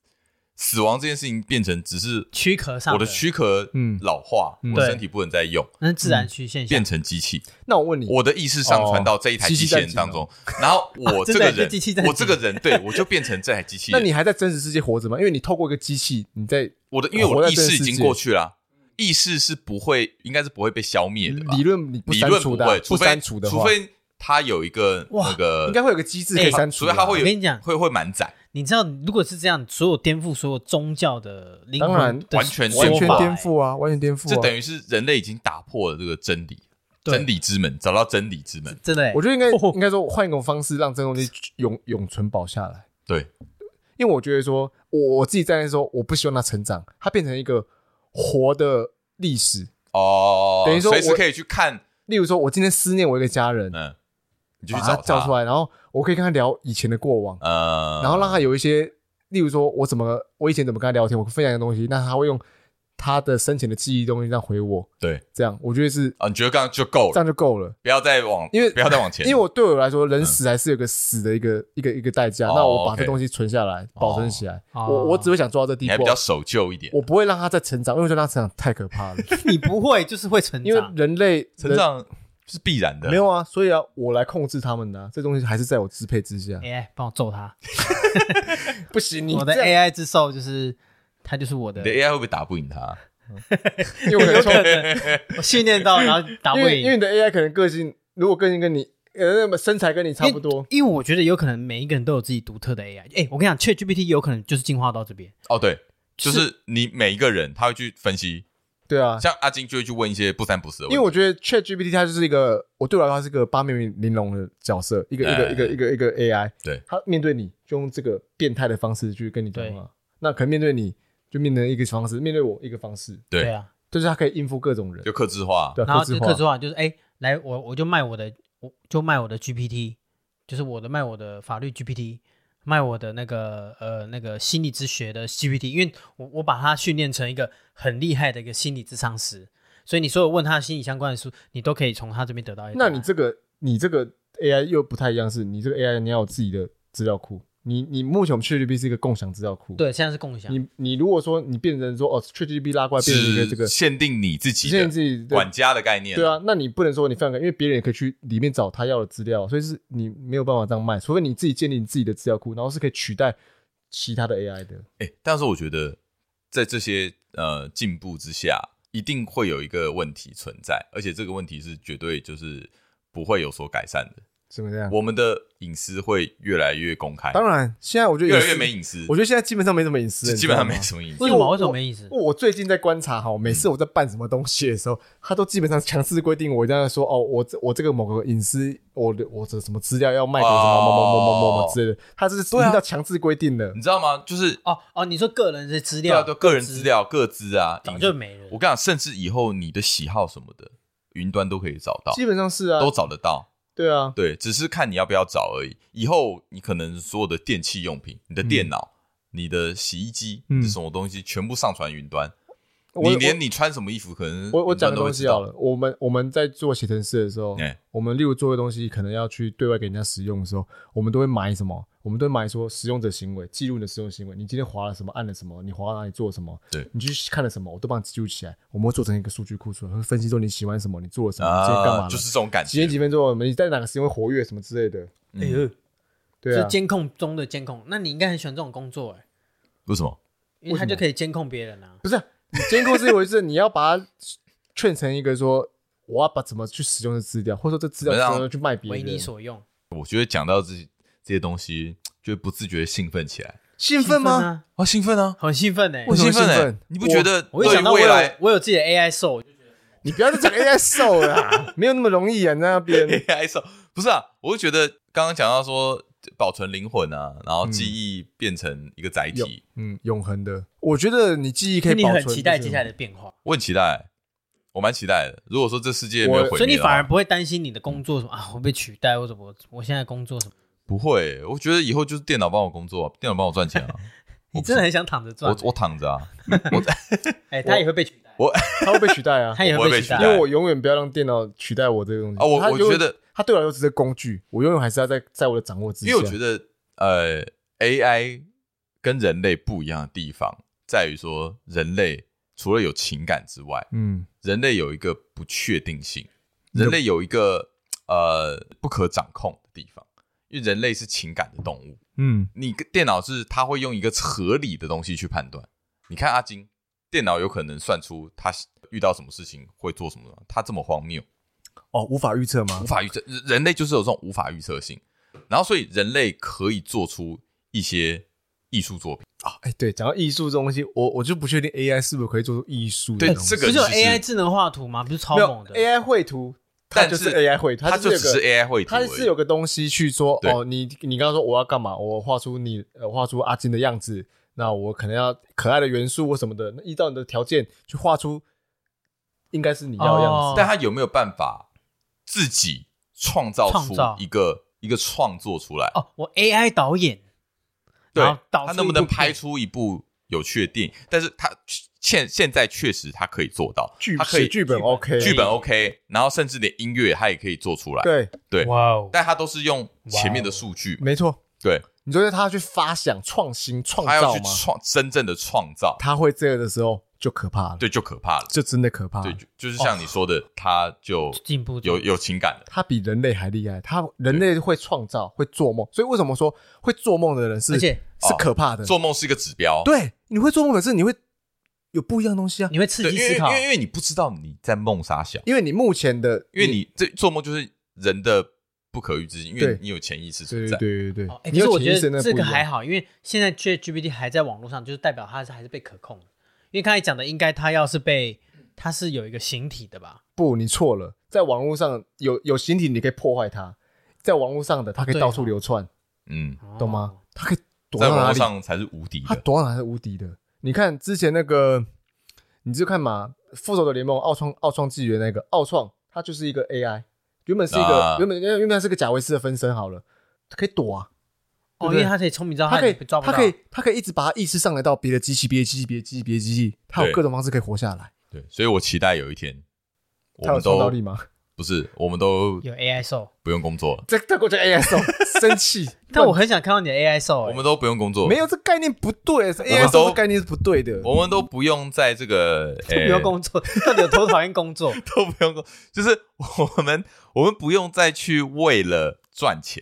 死亡这件事情变成只是躯壳上，我的躯壳嗯老化，我身体不能再用，那是自然曲线变成机器。那我问你，我的意识上传到这一台机器人当中，然后 我这个人，我这个人，对我就变成这台机器人。那你还在真实世界活着吗？因为你透过一个机器，你在我的，因为我的意识已经过去了，意识是不会，应该是不会被消灭的。理论你理论不会，不删除的，除非它有一个那个，应该会有个机制可以删除，除非它会有，我跟你讲，会会满载。你知道，如果是这样，所有颠覆所有宗教的灵魂，当然完全完全颠覆啊，完全颠覆。这等于是人类已经打破了这个真理，真理之门，找到真理之门。真的，我觉得应该应该说换一种方式，让这个东西永永存保下来。对，因为我觉得说，我我自己在那时候，我不希望它成长，它变成一个活的历史哦。等于说，随时可以去看。例如说，我今天思念我一个家人，嗯，你就去找他叫出来，然后。我可以跟他聊以前的过往，嗯，然后让他有一些，例如说，我怎么，我以前怎么跟他聊天，我分享一个东西，那他会用他的生前的记忆东西这样回我，对，这样我觉得是啊，你觉得这样就够了，这样就够了，不要再往，因为不要再往前，因为我对我来说，人死还是有个死的一个一个一个代价，那我把这东西存下来，保存起来，我我只会想做到这地步，还比较守旧一点，我不会让他再成长，因为让他成长太可怕了，你不会就是会成长，因为人类成长。是必然的，没有啊，所以啊，我来控制他们的，这东西还是在我支配之下。AI 帮我揍他，不行，你我的 AI 之兽就是他，就是我的。你的 AI 会不会打不赢他？因为我可能我训练到，然后打不赢。因为你的 AI 可能个性，如果个性跟你呃那么身材跟你差不多，因为我觉得有可能每一个人都有自己独特的 AI。哎，我跟你讲，ChatGPT 有可能就是进化到这边。哦，对，就是你每一个人他会去分析。对啊，像阿金就会去问一些不三不四的问题。因为我觉得 ChatGPT 它就是一个，我对我来说它是一个八面玲珑的角色，一个一个一个一个一个 AI。对，它面对你就用这个变态的方式去跟你对话，那可能面对你就面对一个方式，面对我一个方式。对啊，就是他可以应付各种人，就克制化，对，然后就客制化就是哎，来我我就卖我的，我就卖我的 GPT，就是我的卖我的法律 GPT，卖我的那个呃那个心理咨学的 GPT，因为我我把它训练成一个很厉害的一个心理咨商师，所以你所有问他心理相关的书，你都可以从他这边得到一。那你这个你这个 AI 又不太一样，是你这个 AI 你要有自己的资料库。你你目前我们 ChatGPT 是一个共享资料库，对，现在是共享。你你如果说你变成说哦，ChatGPT 拉过来变成一个这个限定你自己，限定自己管家的概念，对啊，那你不能说你放开，因为别人也可以去里面找他要的资料，所以是你没有办法这样卖，除非你自己建立你自己的资料库，然后是可以取代其他的 AI 的。哎、欸，但是我觉得在这些呃进步之下，一定会有一个问题存在，而且这个问题是绝对就是不会有所改善的。怎么样？我们的隐私会越来越公开。当然，现在我觉得越来越没隐私。我觉得现在基本上没什么隐私，基本上没什么隐私。为什么？为什么没隐私？我最近在观察哈，每次我在办什么东西的时候，他都基本上强制规定我一定要说哦，我这我这个某个隐私，我的我的什么资料要卖给什么某某某某某某之类的，他这是一定要强制规定的，你知道吗？就是哦哦，你说个人的资料，对，个人资料、各资啊，早就没了。我跟你讲，甚至以后你的喜好什么的，云端都可以找到，基本上是啊，都找得到。对啊，对，只是看你要不要找而已。以后你可能所有的电器用品、你的电脑、嗯、你的洗衣机、嗯，这什么东西全部上传云端。你连你穿什么衣服，可能我我讲个东西好了。我们我们在做写程式的时候，欸、我们例如做的东西，可能要去对外给人家使用的时候，我们都会买什么？我们都会买说使用者行为，记录你的使用行为。你今天划了什么，按了什么，你划到哪里做什么？对，你去看了什么，我都帮你记录起来。我们会做成一个数据库出来，会分析说你喜欢什么，你做了什么，今天干嘛？就是这种感觉。几点几分钟，你在哪个时间会活跃什么之类的？哎呦，对啊，是监控中的监控。那你应该很喜欢这种工作哎、欸？为什么？因为他就可以监控别人啊。不是。监控是一回事，你要把它劝成一个说，我要把怎么去使用的资料，或者说这资料怎么去卖别人，为你所用。我觉得讲到这些这些东西，就会不自觉兴奋起来。兴奋吗？啊，兴奋啊，很兴奋呢。为什么兴奋？你不觉得？我一想到未来，我有自己的 AI Soul，你不要再讲 AI Soul 了，没有那么容易啊，在那边 AI Soul 不是啊，我就觉得刚刚讲到说。保存灵魂啊，然后记忆变成一个载体，嗯，嗯，永恒的。我觉得你记忆可以保存。你很期待接下来的变化。我很期待，我蛮期待的。如果说这世界没有毁灭，所以你反而不会担心你的工作什么啊，会被取代或者我我现在工作什么？不会，我觉得以后就是电脑帮我工作，电脑帮我赚钱啊。你真的很想躺着赚？我我躺着啊，我哎，他也会被取代，我 他会被取代啊，他也会被取代，因为我永远不要让电脑取代我这个东西啊。我我觉得他对我来说只是工具，我永远还是要在在我的掌握之下。因为我觉得。呃，AI 跟人类不一样的地方在于说，人类除了有情感之外，嗯，人类有一个不确定性，人类有一个呃不可掌控的地方，因为人类是情感的动物，嗯，你电脑是它会用一个合理的东西去判断。你看阿金，电脑有可能算出他遇到什么事情会做什么，他这么荒谬，哦，无法预测吗？无法预测，人类就是有这种无法预测性。然后，所以人类可以做出一些艺术作品啊！哎，对，讲到艺术这东西，我我就不确定 AI 是不是可以做出艺术。对，这个不是有 AI 智能画图吗？不是超猛的 AI 绘图，它就是 AI 绘图，它就只是 AI 绘图，它是有个东西去说哦，你你刚刚说我要干嘛？我画出你呃画出阿金的样子，那我可能要可爱的元素或什么的，那依照你的条件去画出，应该是你要的样子。哦，但它有没有办法自己创造出一个？一个创作出来哦，我 AI 导演，对，他能不能拍出一部有趣的电影？但是他现现在确实他可以做到，剧他可以剧本 OK，剧本 OK，然后甚至连音乐他也可以做出来，对对，哇哦！但他都是用前面的数据，没错，对。你觉得他要去发想、创新、创造吗？他要去创真正的创造，他会这个的时候。就可怕了，对，就可怕了，这真的可怕了。对，就就是像你说的，他、哦、就进步，有有情感的，他比人类还厉害。他人类会创造，会做梦，所以为什么说会做梦的人是，而且是可怕的？哦、做梦是一个指标。对，你会做梦，可是你会有不一样的东西啊，你会刺激思考，因为因为，因为你不知道你在梦啥想，因为你目前的，因为你这做梦就是人的不可预知性，因为你有潜意识存在。对对对，对，哦欸、可是我觉得这个还好，因为现在 ChatGPT 还在网络上，就是代表它是还是被可控。因为刚才讲的，应该他要是被，他是有一个形体的吧？不，你错了，在网络上有有形体，你可以破坏它。在网络上的，它可以到处流窜，嗯，懂吗？它可以躲到哪里？在网络上才是无敌的，它躲到哪是无敌的？你看之前那个，你就看嘛，复仇者联盟奥创奥创纪元那个奥创，它就是一个 AI，原本是一个、啊、原本原本它是个贾维斯的分身好了，它可以躲啊。哦，因为他可以聪明知道它可以抓不到，它可以他可以一直把他意识上来到别的机器、别的机器、别的机器、别的机器，他有各种方式可以活下来。对，所以我期待有一天，它有创造力吗？不是，我们都有 AI 兽，不用工作了。这这过去 AI 兽生气，但我很想看到你的 AI 兽。我们都不用工作，没有这概念不对，AI 兽这概念是不对的。我们都不用在这个 不用工作，到底有多讨厌工作？都不用工，就是我们我们不用再去为了赚钱，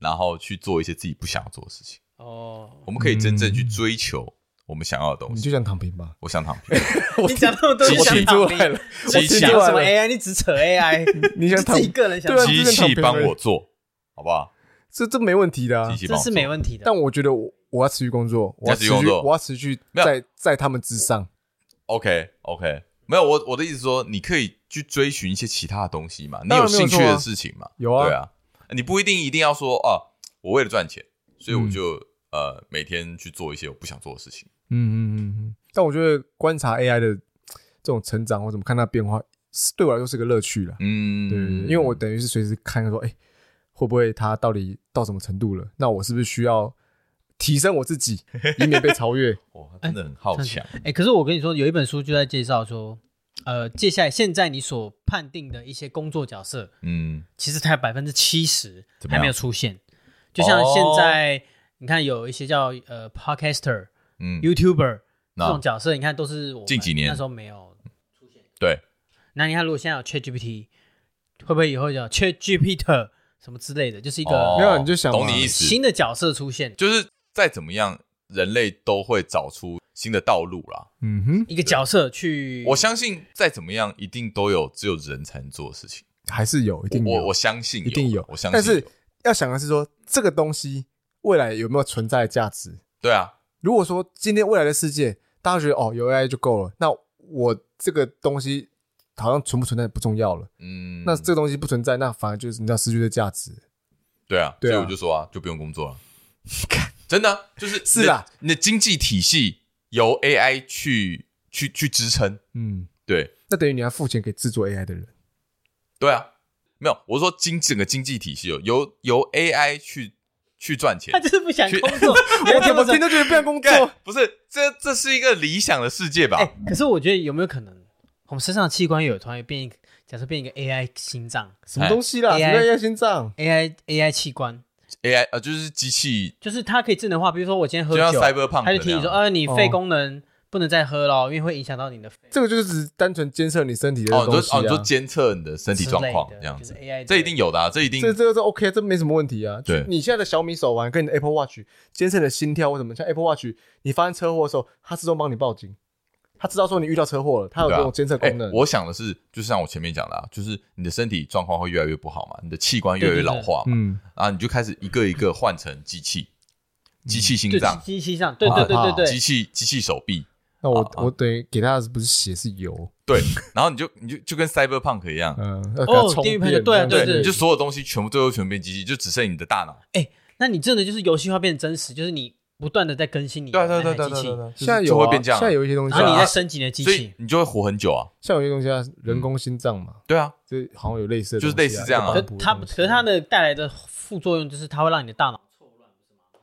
然后去做一些自己不想要做的事情。哦，我们可以真正去追求。我们想要的东西，你就想躺平吧？我想躺平。你讲那么多，机器出来了，机器什么 AI？你只扯 AI，你想躺自己个人想机器帮我做好不好？这这没问题的，这是没问题的。但我觉得我我要持续工作，我要持续工作，我要持续在在他们之上。OK OK，没有我我的意思说，你可以去追寻一些其他的东西嘛，你有兴趣的事情嘛？有啊，对啊，你不一定一定要说啊，我为了赚钱，所以我就呃每天去做一些我不想做的事情。嗯嗯嗯嗯，但我觉得观察 AI 的这种成长，或怎么看它变化，对我来说是个乐趣了。嗯，对对对，因为我等于是随时看说，哎、欸，会不会它到底到什么程度了？那我是不是需要提升我自己，以免被超越？哇，真的很好强。哎、欸，可是我跟你说，有一本书就在介绍说，呃，接下来现在你所判定的一些工作角色，嗯，其实它有百分之七十还没有出现。就像现在，哦、你看有一些叫呃 Podcaster。嗯，YouTuber 这种角色，你看都是我近几年那时候没有出现。对，那你看，如果现在有 ChatGPT，会不会以后叫 ChatGPT 什么之类的？就是一个没有，你就想懂你意思，新的角色出现，就是再怎么样，人类都会找出新的道路啦。嗯哼，一个角色去，我相信再怎么样，一定都有只有人才能做的事情，还是有，一定有，我我相信一定有，我相信。但是要想的是说，这个东西未来有没有存在的价值？对啊。如果说今天未来的世界，大家觉得哦有 AI 就够了，那我这个东西好像存不存在不重要了。嗯，那这个东西不存在，那反而就是你知道失去的价值。对啊，对啊，所以我就说啊，就不用工作了。真的就是是啊，你的经济体系由 AI 去去去支撑。嗯，对，那等于你要付钱给制作 AI 的人。对啊，没有，我说经整个经济体系由由由 AI 去。去赚钱，他就是不想工作。我怎么听都觉得不想工作。不是，这这是一个理想的世界吧？欸，可是我觉得有没有可能，我们身上的器官有突然变一个，假设变一个 AI 心脏，什么东西啦？AI, 什么 AI 心脏？AI AI 器官？AI 呃，就是机器，就是它可以智能化。比如说我今天喝酒，它就提醒说，呃，你肺功能。哦不能再喝了，因为会影响到你的肺。这个就是只单纯监测你身体的东西啊，哦，就监测你的身体状况这样子。AI 这一定有的啊，这一定。这这个是 OK，这没什么问题啊。对，你现在的小米手环跟你的 Apple Watch 监测你的心跳或什么，像 Apple Watch，你发生车祸的时候，它自动帮你报警，它知道说你遇到车祸了，他有这种监测功能。我想的是，就像我前面讲的啊，就是你的身体状况会越来越不好嘛，你的器官越来越老化嘛，嗯，然后你就开始一个一个换成机器，机器心脏，机器心脏，对对对对对，机器机器手臂。那我、啊、我等于给他的不是血是油，对，然后你就你就就跟 Cyberpunk 一样，嗯，哦，电驭对对对，你就所有东西全部最后全部变机器，就只剩你的大脑。哎，那你真的就是游戏化变真实，就是你不断的在更新你的机器，对对对对对，现在有会变这样，现在有一些东西，然后你在升级你的机器，你就会活很久啊。像有一些东西啊，人工心脏嘛，对啊，就好像有类似的，就是类似这样啊。可它可是它的带来的副作用就是它会让你的大脑。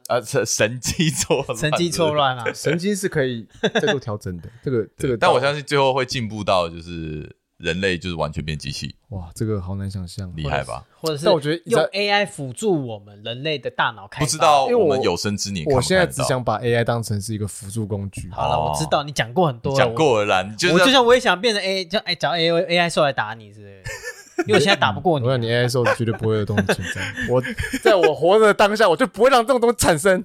啊，神神经错乱，神经错乱啊！神经是可以再做调整的，这个 这个，但我相信最后会进步到就是人类就是完全变机器。哇，这个好难想象，厉害吧？或者是，但我觉得用 AI 辅助我们人类的大脑开发，不知道我们有生之年，我现在只想把 AI 当成是一个辅助工具。好了，我知道你讲过很多，讲过了啦。我就像我也想变成 A，就哎找 AI AI 兽来打你之类的。因为我现在打不过你，我想你 AI 兽绝对不会有东西存在。我在我活着的当下，我就不会让这种东西产生。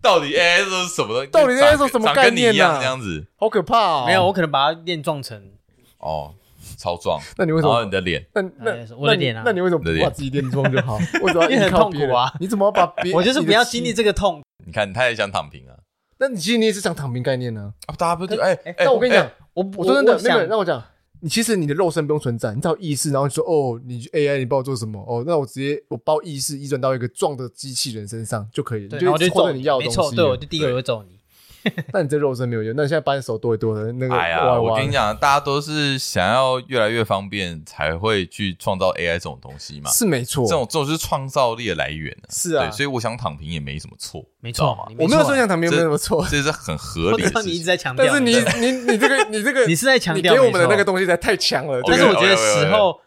到底 AI 是什么东西？到底 AI 是什么概念呢？这样子好可怕哦！没有，我可能把它练撞成哦，超壮。那你为什么？你的脸？那那我的脸啊？那你为什么不把自己练壮就好？为什么很痛苦啊？你怎么把别？我就是不要经历这个痛。你看，他也想躺平啊。那你其实你也是想躺平概念呢？啊，大家不是哎哎，那我跟你讲，我我说真的，那个让我讲。你其实你的肉身不用存在，你只要意识，然后你说哦，你 AI 你帮我做什么？哦，那我直接我包意识移转到一个壮的机器人身上就可以，对，然后就揍你要东西。没错，对，我就第一个我就揍你。那你这肉身没有用，那你现在扳手多一多的那个，哎呀，我跟你讲，大家都是想要越来越方便，才会去创造 AI 这种东西嘛，是没错，这种这种是创造力的来源，是啊，所以我想躺平也没什么错，没错嘛，我没有说想躺平没什么错，这是很合理的。你一直在强调，但是你你你这个你这个 你是在强调，给我们的那个东西才太强了，但是我觉得时候。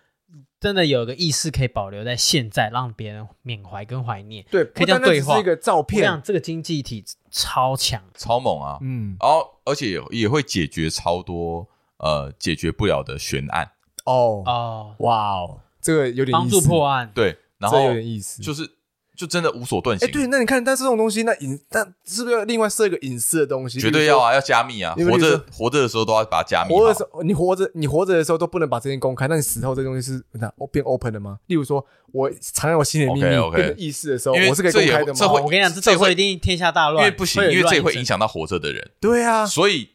真的有个意识可以保留在现在，让别人缅怀跟怀念。对，可以这样对话。是一个照片，这样这个经济体超强、超猛啊！嗯，然后而且也会解决超多呃解决不了的悬案。哦哦，哇哦，这个有点帮助破案。对，然后有点意思，就是。就真的无所遁形。哎，对，那你看，但是这种东西，那隐，但是不是要另外设一个隐私的东西？绝对要啊，要加密啊！活着活着的时候都要把它加密。活着时候，你活着，你活着的时候都不能把这些公开。那你死后这东西是那变 open 的吗？例如说，我藏在我心里的秘密变成意识的时候，我是可以公开的吗？我跟你讲，这会一定天下大乱，因为不行，因为这会影响到活着的人。对啊，所以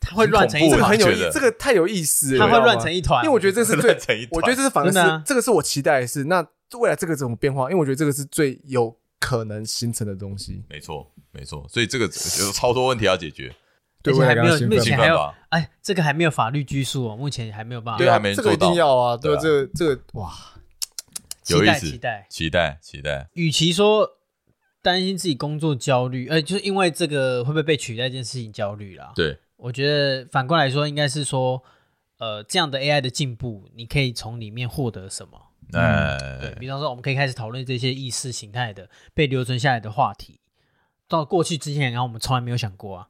他会乱成一团。这个很有意，这个太有意思了。他会乱成一团，因为我觉得这是最，我觉得这是反而是这个是我期待的事。那未来这个怎么变化？因为我觉得这个是最有。可能形成的东西，没错，没错，所以这个有超多问题要解决，对，还没有，目前还有，哎，这个还没有法律拘束哦，目前还没有办法，对，还没做到，这个一定要啊，对，这个，这个，哇，有意思，期待，期待，期待。与其说担心自己工作焦虑，呃，就是因为这个会不会被取代这件事情焦虑啦，对，我觉得反过来说，应该是说，呃，这样的 AI 的进步，你可以从里面获得什么？嗯，对，比方说，我们可以开始讨论这些意识形态的被留存下来的话题。到过去之前，然后我们从来没有想过啊。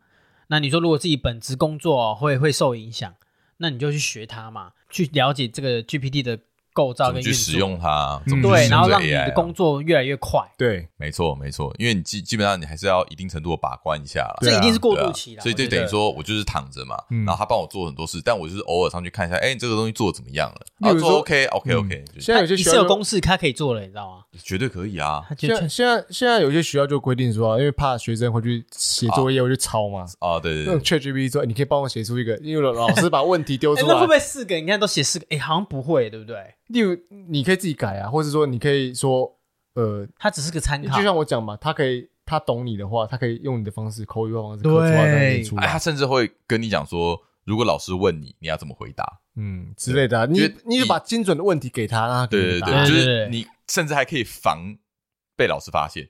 那你说，如果自己本职工作会会受影响，那你就去学它嘛，去了解这个 GPT 的。构造跟去使用它，对，然后让你的工作越来越快。对，没错，没错，因为你基基本上你还是要一定程度的把关一下了。这一定是过渡期了，所以就等于说我就是躺着嘛，然后他帮我做很多事，但我就是偶尔上去看一下，哎，你这个东西做的怎么样了？啊，做 OK，OK，OK。现在有些学校有公式，他可以做了，你知道吗？绝对可以啊！现在现在现在有些学校就规定说，因为怕学生回去写作业会去抄嘛。啊，对对对。用 ChatGPT 说，你可以帮我写出一个，因为老师把问题丢出来，那会不会四个？你看都写四个，哎，好像不会，对不对？例如，你可以自己改啊，或者说你可以说，呃，他只是个参考，就像我讲嘛，他可以，他懂你的话，他可以用你的方式，口语化方式刻出来出来，他甚至会跟你讲说，如果老师问你，你要怎么回答，嗯之类的，你你就把精准的问题给他，让他对对对，就是你甚至还可以防被老师发现。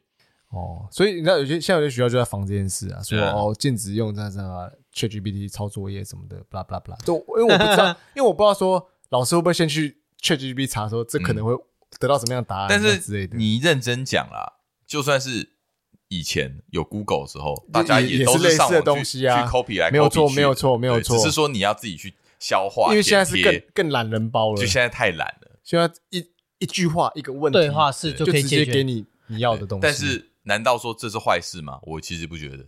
哦。所以你知道，有些像有些学校就在防这件事啊，说哦禁止用这样这样 ChatGPT 抄作业什么的，blah blah blah。就因为我不知道，因为我不知道说老师会不会先去。ChatGPT 查说，这可能会得到什么样的答案？但是你认真讲啦，就算是以前有 Google 的时候，大家也都是上网去 copy 来，没有错，没有错，没有错。只是说你要自己去消化，因为现在是更更懒人包了，就现在太懒了。现在一一句话一个问题对话式就可以直接给你你要的东西。但是难道说这是坏事吗？我其实不觉得。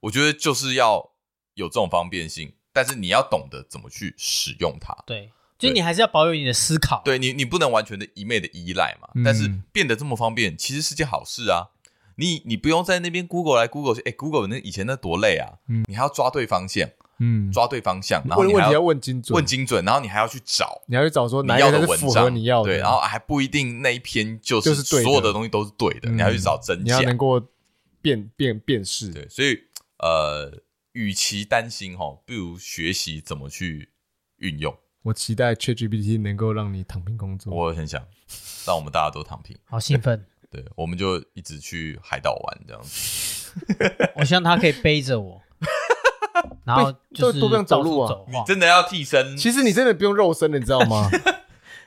我觉得就是要有这种方便性，但是你要懂得怎么去使用它。对。所以你还是要保有你的思考，对你，你不能完全的一昧的依赖嘛。但是变得这么方便，其实是件好事啊。你你不用在那边 Google 来 Google 去，哎，Google 那以前那多累啊。你还要抓对方向，嗯，抓对方向，然后你还要问精准，问精准，然后你还要去找，你还要去找说哪要的文章。你要的，对，然后还不一定那一篇就是所有的东西都是对的，你要去找真相，你要能够辨辨辨识。对，所以呃，与其担心哈，不如学习怎么去运用。我期待 ChatGPT 能够让你躺平工作。我很想让我们大家都躺平，好兴奋。对，我们就一直去海岛玩这样子。我希望他可以背着我，然后就是都不用走路啊。你真的要替身？其实你真的不用肉身的，你知道吗？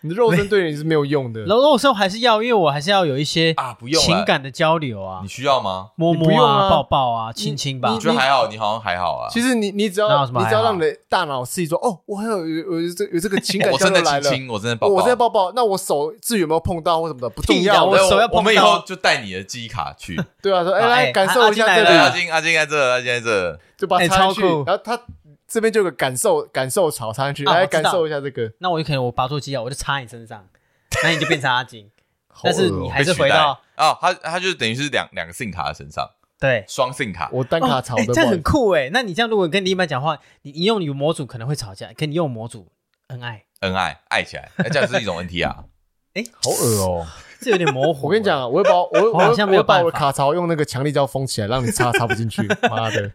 你的肉身对你是没有用的，肉肉身还是要，因为我还是要有一些啊，不用情感的交流啊。你需要吗？摸摸啊，抱抱啊，亲亲吧。我觉得还好，你好像还好啊。其实你你只要你只要让你的大脑示意说，哦，我还有有有这有这个情感 交流来了，我真的抱，我真的抱抱。那我手至于有没有碰到或什么的不重要，我手要碰到。我们以后就带你的记忆卡去。对啊，说哎来感受一下这里。阿金阿金在这，阿金在这，就把它去，然后他。这边就有个感受感受槽插上去，来感受一下这个。那我就可能我拔出机啊，我就插你身上，那你就变成阿金。但是你还是回到啊，他他就等于是两两个 SIM 卡在身上，对，双 SIM 卡。我单卡槽的，这样很酷哎。那你这样如果跟另一半讲话，你你用你模组可能会吵架，跟你用模组恩爱恩爱爱起来，那这样是一种 NT 啊。哎，好恶哦。这有点模糊。我跟你讲啊，我会把我我好像没有把我卡槽用那个强力胶封起来，让你插插不进去。妈的，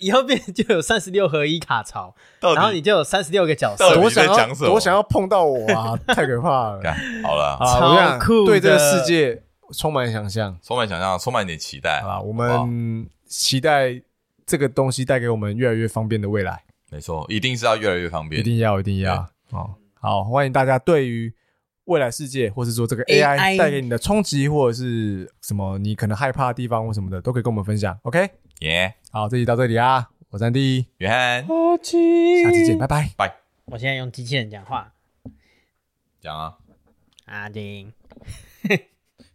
以后变就有三十六合一卡槽，然后你就有三十六个角色。我想要我想要碰到我啊，太可怕了。好了，超酷，对这个世界充满想象，充满想象，充满一点期待啊！我们期待这个东西带给我们越来越方便的未来。没错，一定是要越来越方便，一定要，一定要。好，好，欢迎大家对于未来世界，或是说这个 AI 带给你的冲击，或者是什么你可能害怕的地方或什么的，都可以跟我们分享。OK，耶，好，这集到这里啊，我是安迪，约翰，下期见，拜拜，拜。我现在用机器人讲话，讲啊，阿丁。